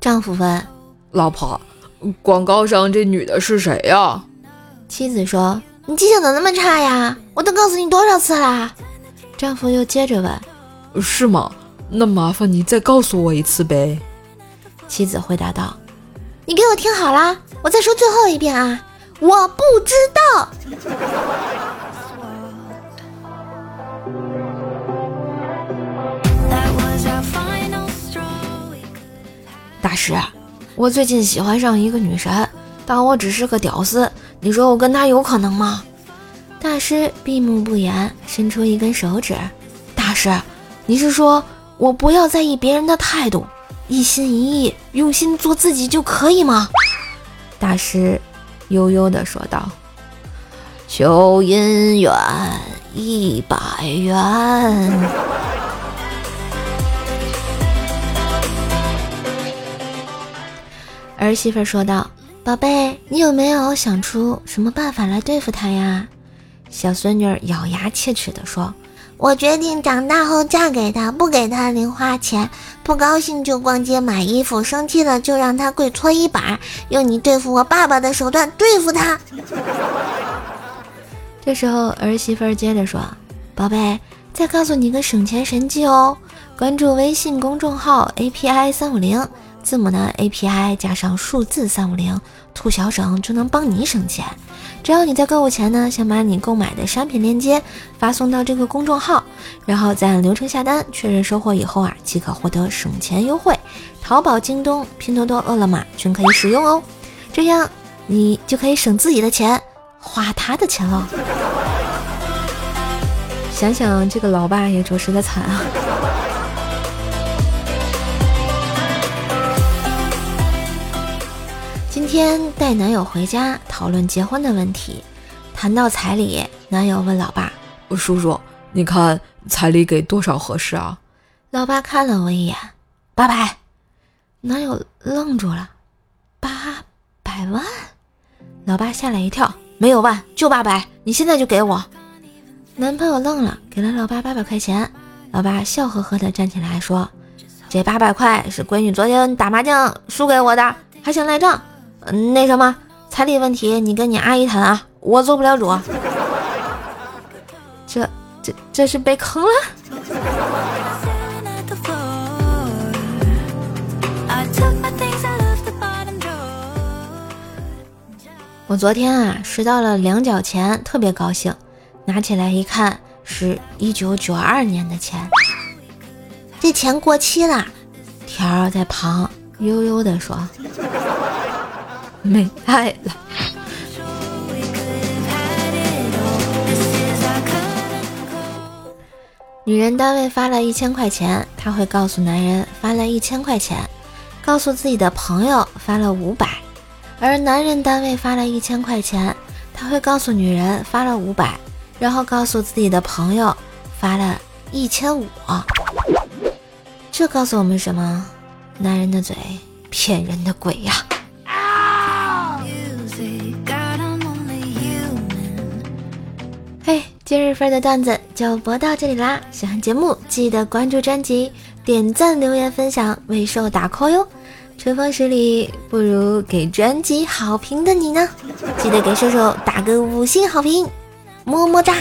丈夫问老婆：“广告上这女的是谁呀？”妻子说：“你记性怎么那么差呀？我都告诉你多少次啦！”丈夫又接着问：“是吗？那麻烦你再告诉我一次呗。”妻子回答道：“你给我听好啦，我再说最后一遍啊，我不知道。”大师，我最近喜欢上一个女神，但我只是个屌丝，你说我跟她有可能吗？大师闭目不言，伸出一根手指。大师，你是说我不要在意别人的态度，一心一意用心做自己就可以吗？大师悠悠地说道：“求姻缘一百元。”儿媳妇说道：“宝贝，你有没有想出什么办法来对付他呀？”小孙女咬牙切齿地说：“我决定长大后嫁给他，不给他零花钱，不高兴就逛街买衣服，生气了就让他跪搓衣板，用你对付我爸爸的手段对付他。”这时候儿媳妇接着说：“宝贝，再告诉你个省钱神技哦，关注微信公众号 API 三五零。”字母的 API 加上数字三五零，兔小省就能帮你省钱。只要你在购物前呢，先把你购买的商品链接发送到这个公众号，然后再按流程下单，确认收货以后啊，即可获得省钱优惠。淘宝、京东、拼多多、饿了么均可以使用哦。这样你就可以省自己的钱，花他的钱了。想想这个老爸也着实的惨啊。天带男友回家讨论结婚的问题，谈到彩礼，男友问老爸：“叔叔，你看彩礼给多少合适啊？”老爸看了我一眼：“八百。”男友愣住了：“八百万？”老爸吓了一跳：“没有万，就八百，你现在就给我。”男朋友愣了，给了老爸八百块钱。老爸笑呵呵地站起来说：“这八百块是闺女昨天打麻将输给我的，还想赖账。”嗯，那什么彩礼问题，你跟你阿姨谈啊，我做不了主。这这这是被坑了。我昨天啊拾到了两角钱，特别高兴，拿起来一看，是一九九二年的钱，这钱过期了。条儿在旁悠悠的说。没爱了。女人单位发了一千块钱，她会告诉男人发了一千块钱，告诉自己的朋友发了五百；而男人单位发了一千块钱，他会告诉女人发了五百，然后告诉自己的朋友发了一千五。这告诉我们什么？男人的嘴骗人的鬼呀！今日份的段子就播到这里啦！喜欢节目记得关注专辑、点赞、留言、分享，为瘦打 call 哟！春风十里不如给专辑好评的你呢，记得给瘦瘦打个五星好评，么么哒！